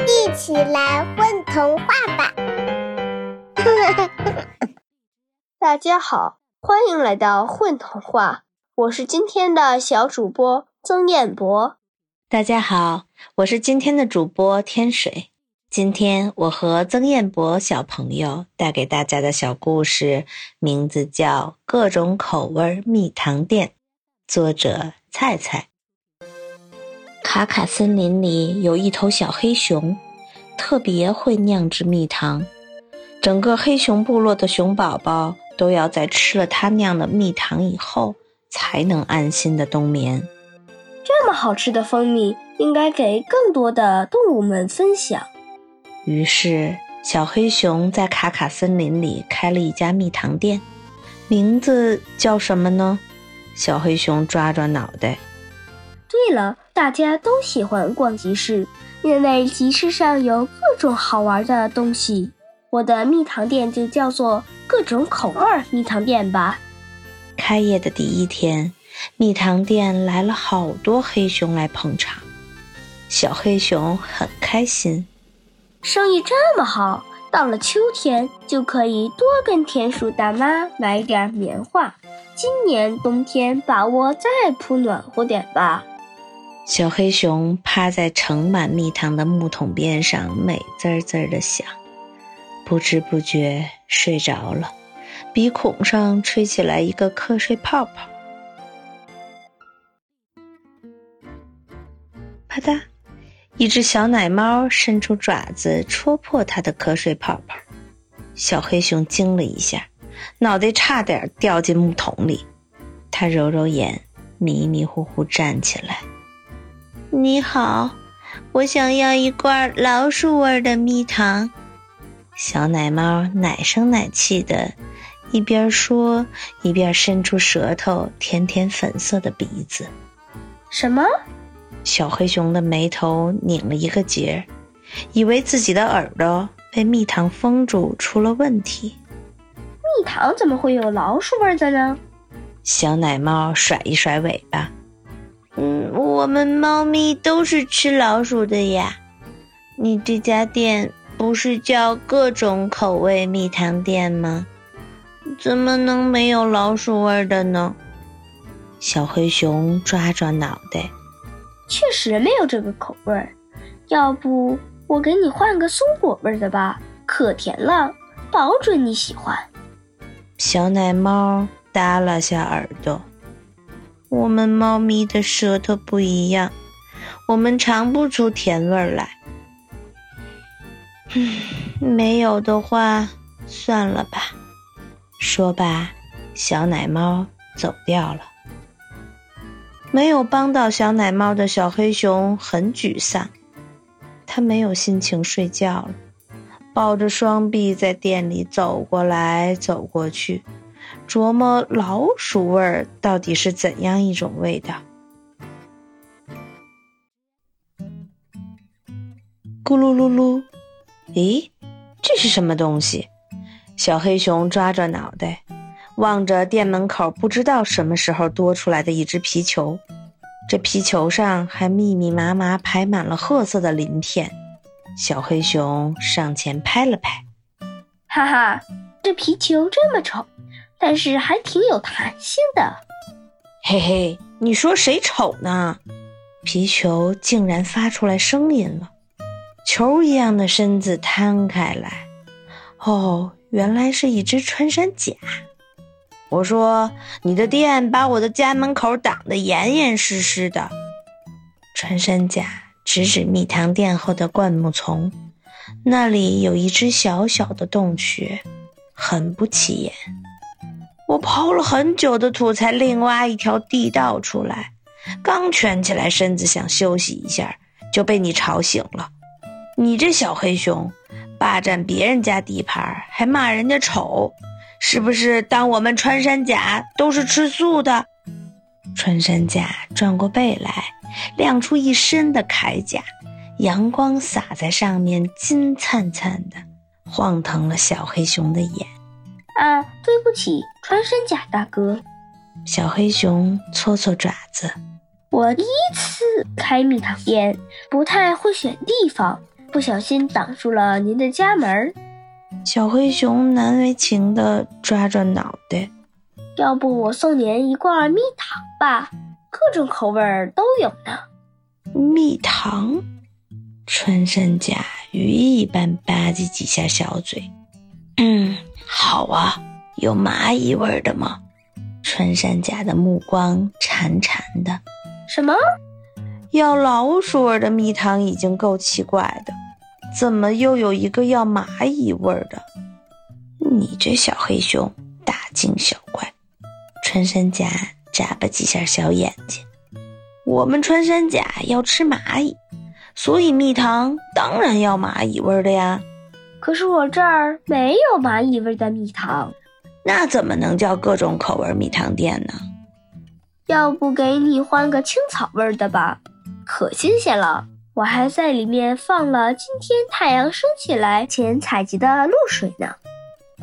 一起来混童话吧！大家好，欢迎来到混童话，我是今天的小主播曾彦博。大家好，我是今天的主播天水。今天我和曾彦博小朋友带给大家的小故事，名字叫《各种口味蜜糖店》，作者菜菜。卡卡森林里有一头小黑熊，特别会酿制蜜糖。整个黑熊部落的熊宝宝都要在吃了它酿的蜜糖以后，才能安心的冬眠。这么好吃的蜂蜜，应该给更多的动物们分享。于是，小黑熊在卡卡森林里开了一家蜜糖店，名字叫什么呢？小黑熊抓抓脑袋。对了，大家都喜欢逛集市，因为集市上有各种好玩的东西。我的蜜糖店就叫做各种口味蜜糖店吧。开业的第一天，蜜糖店来了好多黑熊来捧场，小黑熊很开心，生意这么好，到了秋天就可以多跟田鼠大妈买点棉花。今年冬天把窝再铺暖和点吧。小黑熊趴在盛满蜜糖的木桶边上，美滋滋的想，不知不觉睡着了，鼻孔上吹起来一个瞌睡泡泡。啪嗒，一只小奶猫伸出爪子戳破它的瞌睡泡泡，小黑熊惊了一下，脑袋差点掉进木桶里。它揉揉眼，迷迷糊糊站起来。你好，我想要一罐老鼠味的蜜糖。小奶猫奶声奶气的，一边说一边伸出舌头舔舔粉色的鼻子。什么？小黑熊的眉头拧了一个结，以为自己的耳朵被蜜糖封住出了问题。蜜糖怎么会有老鼠味的呢？小奶猫甩一甩尾巴。嗯，我们猫咪都是吃老鼠的呀。你这家店不是叫各种口味蜜糖店吗？怎么能没有老鼠味的呢？小黑熊抓抓脑袋，确实没有这个口味儿。要不我给你换个松果味的吧，可甜了，保准你喜欢。小奶猫耷拉下耳朵。我们猫咪的舌头不一样，我们尝不出甜味儿来。嗯，没有的话，算了吧。说罢，小奶猫走掉了。没有帮到小奶猫的小黑熊很沮丧，它没有心情睡觉了，抱着双臂在店里走过来走过去。琢磨老鼠味儿到底是怎样一种味道？咕噜噜噜，咦，这是什么东西？小黑熊抓抓脑袋，望着店门口不知道什么时候多出来的一只皮球，这皮球上还密密麻麻排满了褐色的鳞片。小黑熊上前拍了拍，哈哈，这皮球这么丑。但是还挺有弹性的，嘿嘿，你说谁丑呢？皮球竟然发出来声音了，球一样的身子摊开来，哦，原来是一只穿山甲。我说你的店把我的家门口挡得严严实实的。穿山甲指指蜜糖店后的灌木丛，那里有一只小小的洞穴，很不起眼。我刨了很久的土，才另挖一条地道出来。刚蜷起来身子想休息一下，就被你吵醒了。你这小黑熊，霸占别人家地盘，还骂人家丑，是不是？当我们穿山甲都是吃素的？穿山甲转过背来，亮出一身的铠甲，阳光洒在上面，金灿灿的，晃疼了小黑熊的眼。啊，对不起，穿山甲大哥。小黑熊搓搓爪子。我第一次开蜜糖店，不太会选地方，不小心挡住了您的家门。小黑熊难为情地抓抓脑袋。要不我送您一罐蜜糖吧，各种口味都有呢。蜜糖？穿山甲鱼一般吧唧几下小嘴。嗯，好啊，有蚂蚁味的吗？穿山甲的目光馋馋的。什么？要老鼠味的蜜糖已经够奇怪的，怎么又有一个要蚂蚁味的？你这小黑熊大惊小怪。穿山甲眨巴几下小眼睛。我们穿山甲要吃蚂蚁，所以蜜糖当然要蚂蚁味的呀。可是我这儿没有蚂蚁味的蜜糖，那怎么能叫各种口味米汤店呢？要不给你换个青草味的吧，可新鲜了。我还在里面放了今天太阳升起来前采集的露水呢。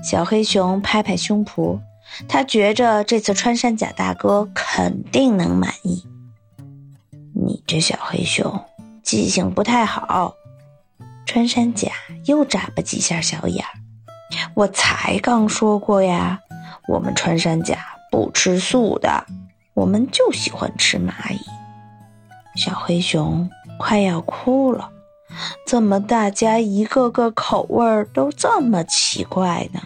小黑熊拍拍胸脯。他觉着这次穿山甲大哥肯定能满意。你这小黑熊记性不太好。穿山甲又眨巴几下小眼儿。我才刚说过呀，我们穿山甲不吃素的，我们就喜欢吃蚂蚁。小黑熊快要哭了。怎么大家一个个口味都这么奇怪呢？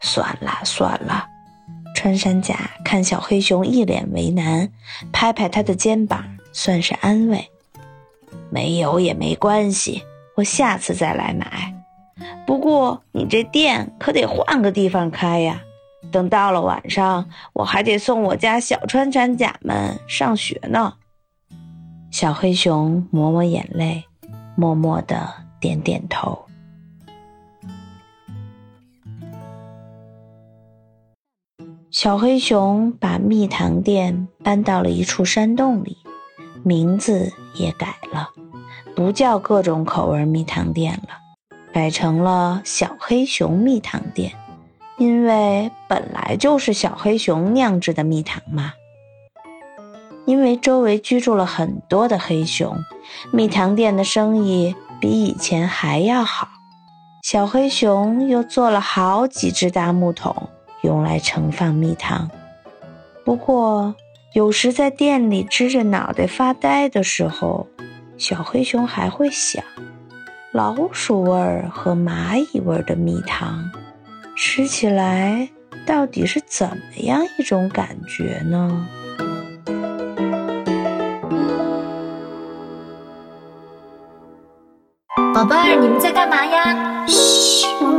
算了算了，穿山甲看小黑熊一脸为难，拍拍他的肩膀，算是安慰。没有也没关系，我下次再来买。不过你这店可得换个地方开呀，等到了晚上，我还得送我家小穿山甲们上学呢。小黑熊抹抹眼泪，默默的点点头。小黑熊把蜜糖店搬到了一处山洞里，名字也改了，不叫各种口味蜜糖店了，改成了小黑熊蜜糖店，因为本来就是小黑熊酿制的蜜糖嘛。因为周围居住了很多的黑熊，蜜糖店的生意比以前还要好。小黑熊又做了好几只大木桶。用来盛放蜜糖。不过，有时在店里支着脑袋发呆的时候，小黑熊还会想：老鼠味儿和蚂蚁味儿的蜜糖，吃起来到底是怎么样一种感觉呢？宝贝儿，你们在干嘛呀？嘘。